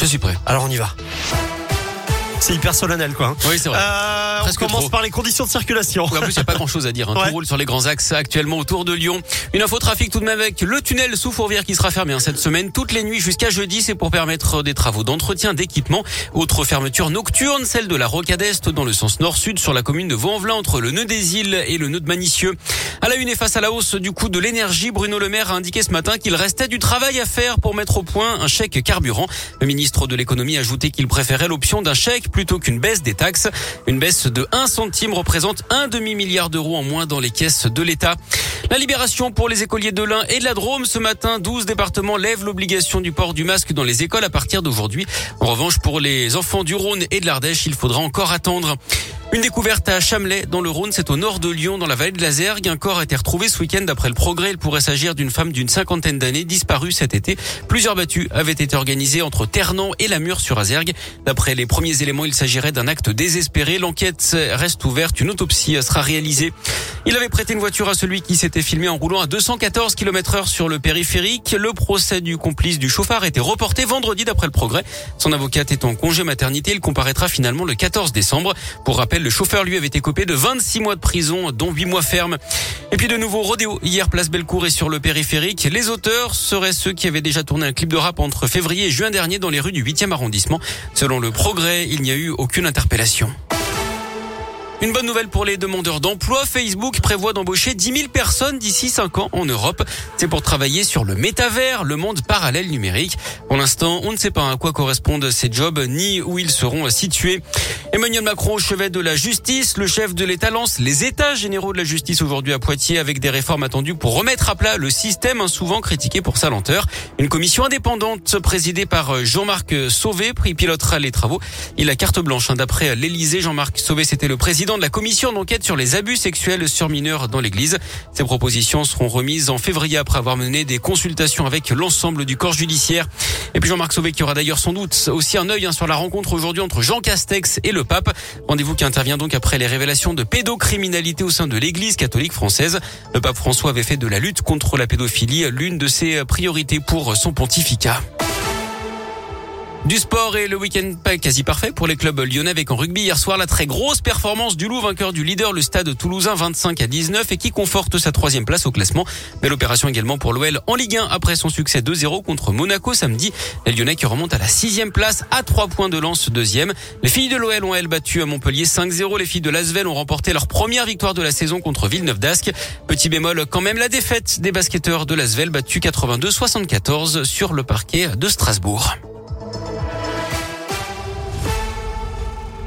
Je suis prêt. Alors on y va. C'est hyper solennel, quoi. hein. Oui, c'est vrai. Euh, on commence trop. par les conditions de circulation. En plus, il n'y a pas grand chose à dire. hein. Ouais. Tout roule sur les grands axes actuellement autour de Lyon. Une info trafic tout de même avec le tunnel sous Fourvière qui sera fermé hein, cette semaine toutes les nuits jusqu'à jeudi. C'est pour permettre des travaux d'entretien d'équipement. Autre fermeture nocturne, celle de la Rocade Est dans le sens nord-sud sur la commune de Vaux-en-Velin entre le nœud des îles et le nœud de Manicieux. À la une et face à la hausse du coût de l'énergie, Bruno Le Maire a indiqué ce matin qu'il restait du travail à faire pour mettre au point un chèque carburant. Le ministre de l'économie a ajouté qu'il préférait l'option d'un chèque plutôt qu'une baisse des taxes. Une baisse de 1 centime représente un demi-milliard d'euros en moins dans les caisses de l'État. La libération pour les écoliers de l'Ain et de la Drôme. Ce matin, 12 départements lèvent l'obligation du port du masque dans les écoles à partir d'aujourd'hui. En revanche, pour les enfants du Rhône et de l'Ardèche, il faudra encore attendre. Une découverte à Chamelais, dans le Rhône, c'est au nord de Lyon, dans la vallée de la Zergue. Un corps a été retrouvé ce week-end d'après le progrès. Il pourrait s'agir d'une femme d'une cinquantaine d'années disparue cet été. Plusieurs battues avaient été organisées entre Ternan et la Mure sur Azergue. D'après les premiers éléments, il s'agirait d'un acte désespéré. L'enquête reste ouverte. Une autopsie sera réalisée. Il avait prêté une voiture à celui qui s'était filmé en roulant à 214 km heure sur le périphérique. Le procès du complice du chauffard était reporté vendredi d'après le progrès. Son avocate est en congé maternité. Il comparaîtra finalement le 14 décembre. Pour rappel, le chauffeur lui avait été copé de 26 mois de prison, dont 8 mois ferme. Et puis de nouveau rodéo hier place Bellecour et sur le périphérique. Les auteurs seraient ceux qui avaient déjà tourné un clip de rap entre février et juin dernier dans les rues du 8e arrondissement. Selon le progrès, il n'y a eu aucune interpellation. Une bonne nouvelle pour les demandeurs d'emploi. Facebook prévoit d'embaucher 10 000 personnes d'ici 5 ans en Europe. C'est pour travailler sur le métavers, le monde parallèle numérique. Pour l'instant, on ne sait pas à quoi correspondent ces jobs ni où ils seront situés. Emmanuel Macron au chevet de la justice. Le chef de l'État lance les états généraux de la justice aujourd'hui à Poitiers avec des réformes attendues pour remettre à plat le système hein, souvent critiqué pour sa lenteur. Une commission indépendante présidée par Jean-Marc Sauvé pilotera les travaux. Il a carte blanche hein, d'après l'Élysée. Jean-Marc Sauvé, c'était le président de la commission d'enquête sur les abus sexuels sur mineurs dans l'église. Ces propositions seront remises en février après avoir mené des consultations avec l'ensemble du corps judiciaire. Et puis Jean-Marc Sauvé qui aura d'ailleurs sans doute aussi un œil hein, sur la rencontre aujourd'hui entre Jean Castex et le pape. Rendez-vous qui intervient donc après les révélations de pédocriminalité au sein de l'église catholique française. Le pape François avait fait de la lutte contre la pédophilie l'une de ses priorités pour son pontificat. Du sport et le week-end quasi parfait pour les clubs lyonnais avec en rugby hier soir la très grosse performance du Loup, vainqueur du leader, le stade toulousain 25 à 19 et qui conforte sa troisième place au classement. Belle opération également pour l'OL en Ligue 1 après son succès 2-0 contre Monaco samedi. Les lyonnais qui remontent à la sixième place à trois points de lance deuxième. Les filles de l'OL ont elles battu à Montpellier 5-0. Les filles de Lasvel ont remporté leur première victoire de la saison contre Villeneuve d'Ascq. Petit bémol quand même la défaite des basketteurs de Lasvel battu 82-74 sur le parquet de Strasbourg.